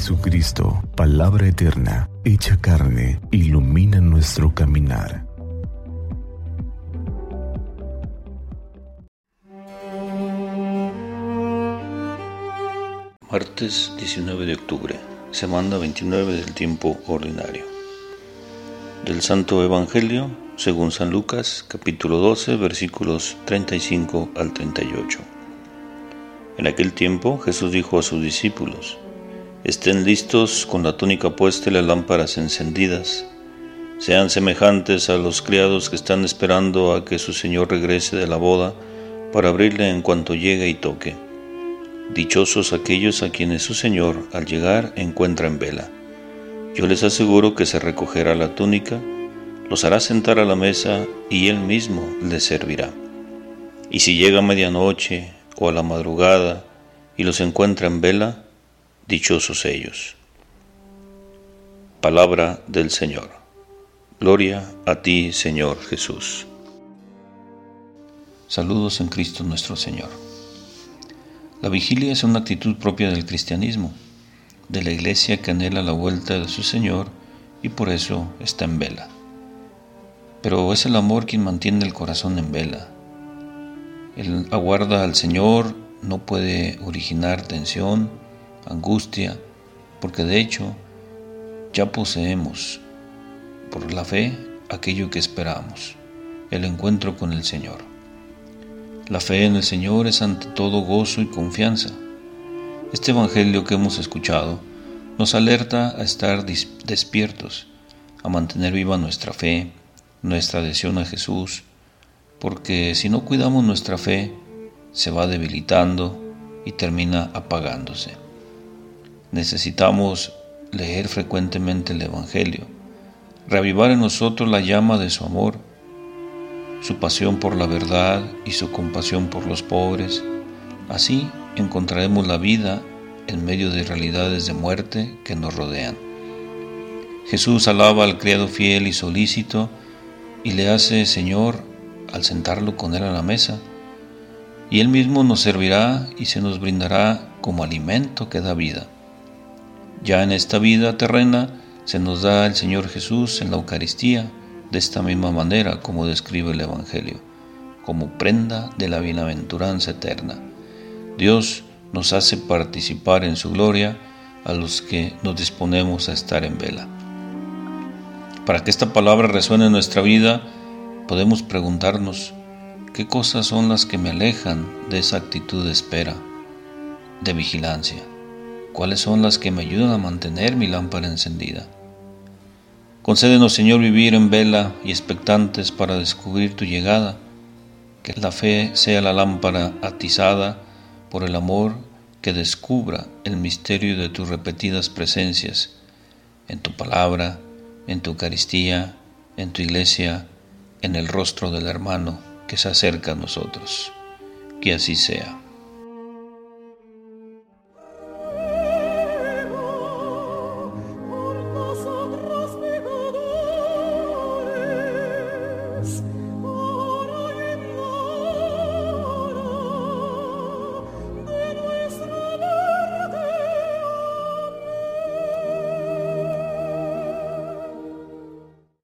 Jesucristo, palabra eterna, hecha carne, ilumina nuestro caminar. Martes 19 de octubre, semana 29 del tiempo ordinario. Del Santo Evangelio, según San Lucas, capítulo 12, versículos 35 al 38. En aquel tiempo Jesús dijo a sus discípulos, Estén listos con la túnica puesta y las lámparas encendidas. Sean semejantes a los criados que están esperando a que su Señor regrese de la boda para abrirle en cuanto llegue y toque. Dichosos aquellos a quienes su Señor al llegar encuentra en vela. Yo les aseguro que se recogerá la túnica, los hará sentar a la mesa y él mismo les servirá. Y si llega a medianoche o a la madrugada y los encuentra en vela, dichosos ellos. Palabra del Señor. Gloria a ti, Señor Jesús. Saludos en Cristo nuestro Señor. La vigilia es una actitud propia del cristianismo, de la iglesia que anhela la vuelta de su Señor y por eso está en vela. Pero es el amor quien mantiene el corazón en vela. El aguarda al Señor no puede originar tensión, angustia, porque de hecho ya poseemos por la fe aquello que esperamos, el encuentro con el Señor. La fe en el Señor es ante todo gozo y confianza. Este Evangelio que hemos escuchado nos alerta a estar despiertos, a mantener viva nuestra fe, nuestra adhesión a Jesús, porque si no cuidamos nuestra fe, se va debilitando y termina apagándose. Necesitamos leer frecuentemente el Evangelio, reavivar en nosotros la llama de su amor, su pasión por la verdad y su compasión por los pobres. Así encontraremos la vida en medio de realidades de muerte que nos rodean. Jesús alaba al criado fiel y solícito y le hace Señor al sentarlo con él a la mesa, y él mismo nos servirá y se nos brindará como alimento que da vida. Ya en esta vida terrena se nos da el Señor Jesús en la Eucaristía de esta misma manera como describe el Evangelio, como prenda de la bienaventuranza eterna. Dios nos hace participar en su gloria a los que nos disponemos a estar en vela. Para que esta palabra resuene en nuestra vida, podemos preguntarnos, ¿qué cosas son las que me alejan de esa actitud de espera, de vigilancia? Cuáles son las que me ayudan a mantener mi lámpara encendida. Concédenos, Señor, vivir en vela y expectantes para descubrir tu llegada, que la fe sea la lámpara atizada por el amor que descubra el misterio de tus repetidas presencias en tu palabra, en tu Eucaristía, en tu iglesia, en el rostro del hermano que se acerca a nosotros. Que así sea.